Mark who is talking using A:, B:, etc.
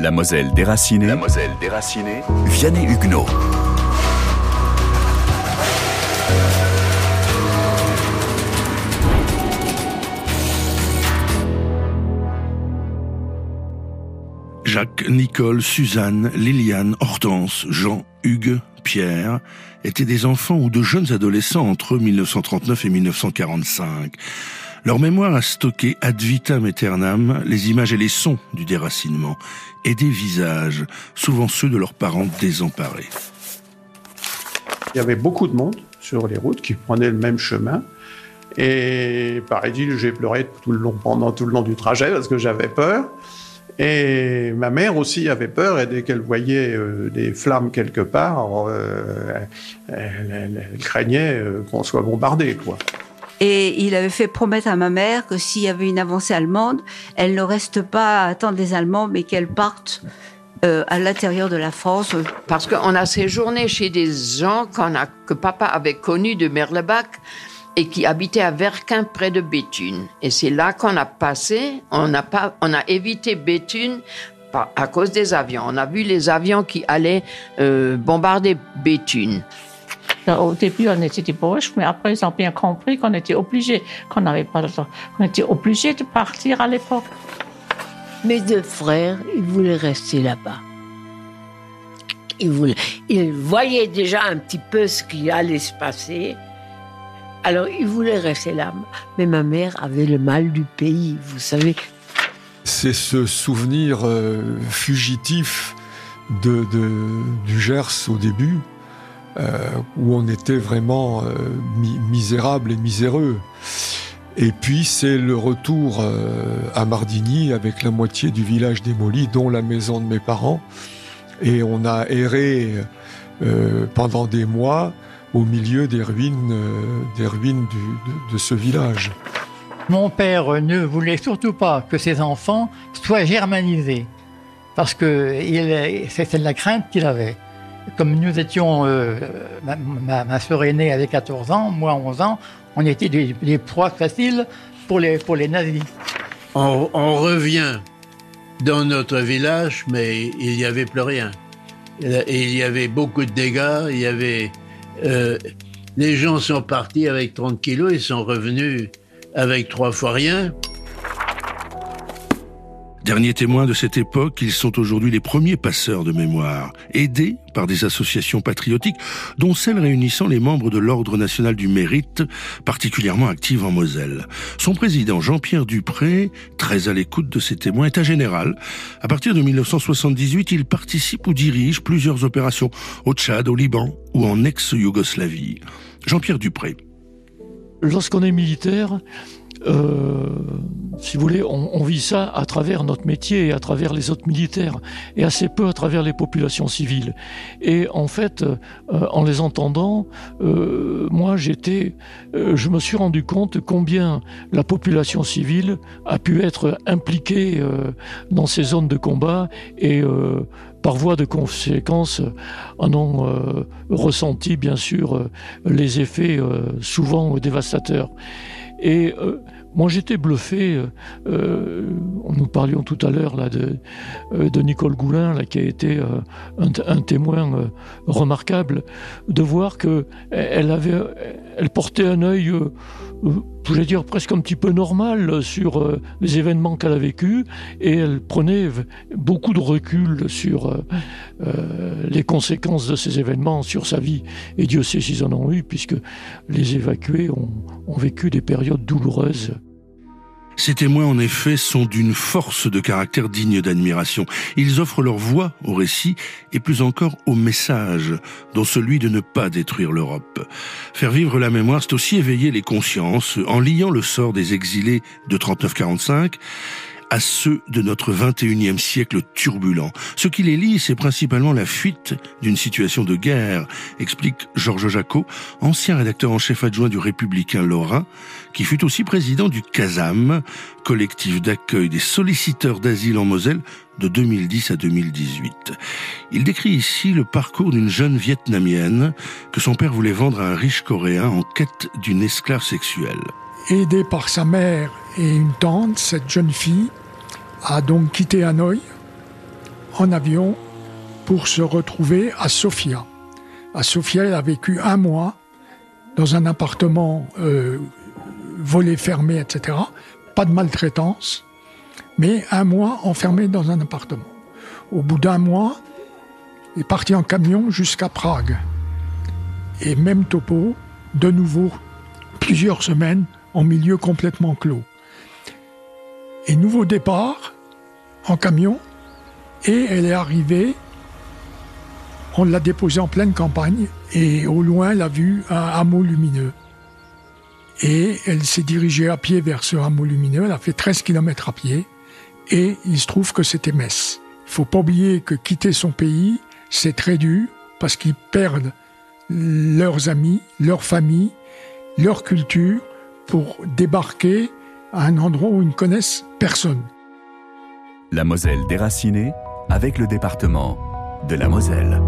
A: La Moselle déracinée. La Moselle déracinée. Vianney Huguenot.
B: Jacques, Nicole, Suzanne, Liliane, Hortense, Jean, Hugues, Pierre étaient des enfants ou de jeunes adolescents entre 1939 et 1945. Leur mémoire a stocké ad vitam aeternam les images et les sons du déracinement et des visages, souvent ceux de leurs parents désemparés.
C: Il y avait beaucoup de monde sur les routes qui prenaient le même chemin. Et paraît-il, j'ai pleuré tout le long, pendant tout le long du trajet parce que j'avais peur. Et ma mère aussi avait peur, et dès qu'elle voyait euh, des flammes quelque part, euh, elle, craignait euh, qu'on soit bombardé, quoi.
D: Et il avait fait promettre à ma mère que s'il y avait une avancée allemande, elle ne reste pas à attendre des Allemands, mais qu'elle parte à l'intérieur de la France.
E: Parce qu'on a séjourné chez des gens a, que papa avait connus de Merlebach et qui habitait à Verquin près de Béthune. Et c'est là qu'on a passé, on a, pas, on a évité Béthune à cause des avions. On a vu les avions qui allaient euh, bombarder Béthune.
F: Au début, on était proches, mais après, ils ont bien compris qu'on était obligé, qu'on n'avait pas le temps, qu'on était obligé de partir à l'époque.
G: Mes deux frères, ils voulaient rester là-bas. Ils, voulaient, ils voyaient déjà un petit peu ce qui allait se passer. Alors, il voulait rester là, mais ma mère avait le mal du pays, vous savez.
H: C'est ce souvenir euh, fugitif du Gers au début, euh, où on était vraiment euh, misérable et miséreux. Et puis c'est le retour à Mardigny avec la moitié du village démoli, dont la maison de mes parents. Et on a erré pendant des mois au milieu des ruines, euh, des ruines de, ce village.
I: Mon père ne voulait surtout pas que ses enfants soient germanisés, parce que c'était la crainte qu'il avait. Comme nous étions, euh, ma, soeur aînée avait 14 ans, moi 11 ans, on était des, proies faciles pour les, pour les nazis.
J: On, on revient dans notre village, mais il n'y avait plus rien. Il y avait beaucoup de dégâts, il y avait euh, les gens sont partis avec 30 kilos, ils sont revenus avec trois fois rien.
B: Derniers témoins de cette époque, ils sont aujourd'hui les premiers passeurs de mémoire, aidés par des associations patriotiques, dont celle réunissant les membres de l'Ordre national du mérite, particulièrement active en Moselle. Son président, Jean-Pierre Dupré, très à l'écoute de ces témoins, est un général. À partir de 1978, il participe ou dirige plusieurs opérations au Tchad, au Liban ou en ex-Yougoslavie. Jean-Pierre Dupré.
K: Lorsqu'on est militaire, euh, si vous voulez, on, vit ça à travers notre métier et à travers les autres militaires, et assez peu à travers les populations civiles. Et en fait, euh, en les entendant, euh, moi, j'étais, je me suis rendu compte combien la population civile a pu être impliquée dans ces zones de combat et par voie de conséquence, en ont ressenti bien sûr les effets souvent dévastateurs. Et euh, moi, j'étais bluffé. Euh, euh, nous parlions tout à l'heure là de, de Nicole Goulin, là, qui a été un, témoin remarquable, de voir que elle avait, elle portait un œil je dire, presque un petit peu normal sur euh, les événements qu'elle a vécus et elle prenait beaucoup de recul sur euh, euh, les conséquences de ces événements sur sa vie. Et Dieu sait s'ils en ont eu, puisque les évacués ont vécu des périodes douloureuses.
B: Ces témoins, en effet, sont d'une force de caractère digne d'admiration. Ils offrent leur voix au récit et plus encore au message, dont celui de ne pas détruire l'Europe. Faire vivre la mémoire, c'est aussi éveiller les consciences en liant le sort des exilés de 39-45 à ceux de notre 21e siècle turbulent. Ce qui les lie, c'est principalement la fuite d'une situation de guerre, explique Georges Jacot, ancien rédacteur en chef adjoint du Républicain Lorrain, qui fut aussi président du CASAM, collectif d'accueil des solliciteurs d'asile en Moselle, de 2010 à 2018. Il décrit ici le parcours d'une jeune vietnamienne que son père voulait vendre à un riche coréen en quête d'une esclave sexuelle.
L: Aidée par sa mère et une tante, cette jeune fille a donc quitté Hanoï, en avion pour se retrouver à Sofia. À Sofia, elle a vécu un mois dans un appartement euh, volé fermé, etc. Pas de maltraitance, mais un mois enfermé dans un appartement. Au bout d'un mois, il est parti en camion jusqu'à Prague. Et même topo, de nouveau, plusieurs semaines en milieu complètement clos. Et nouveau départ en camion, et elle est arrivée, on l'a déposée en pleine campagne, et au loin, elle a vu un hameau lumineux. Et elle s'est dirigée à pied vers ce hameau lumineux, elle a fait 13 km à pied, et il se trouve que c'était Metz. Il faut pas oublier que quitter son pays, c'est très dur, parce qu'ils perdent leurs amis, leur famille, leur culture, pour débarquer à un endroit où ils ne connaissent personne.
A: La Moselle déracinée avec le département de la Moselle.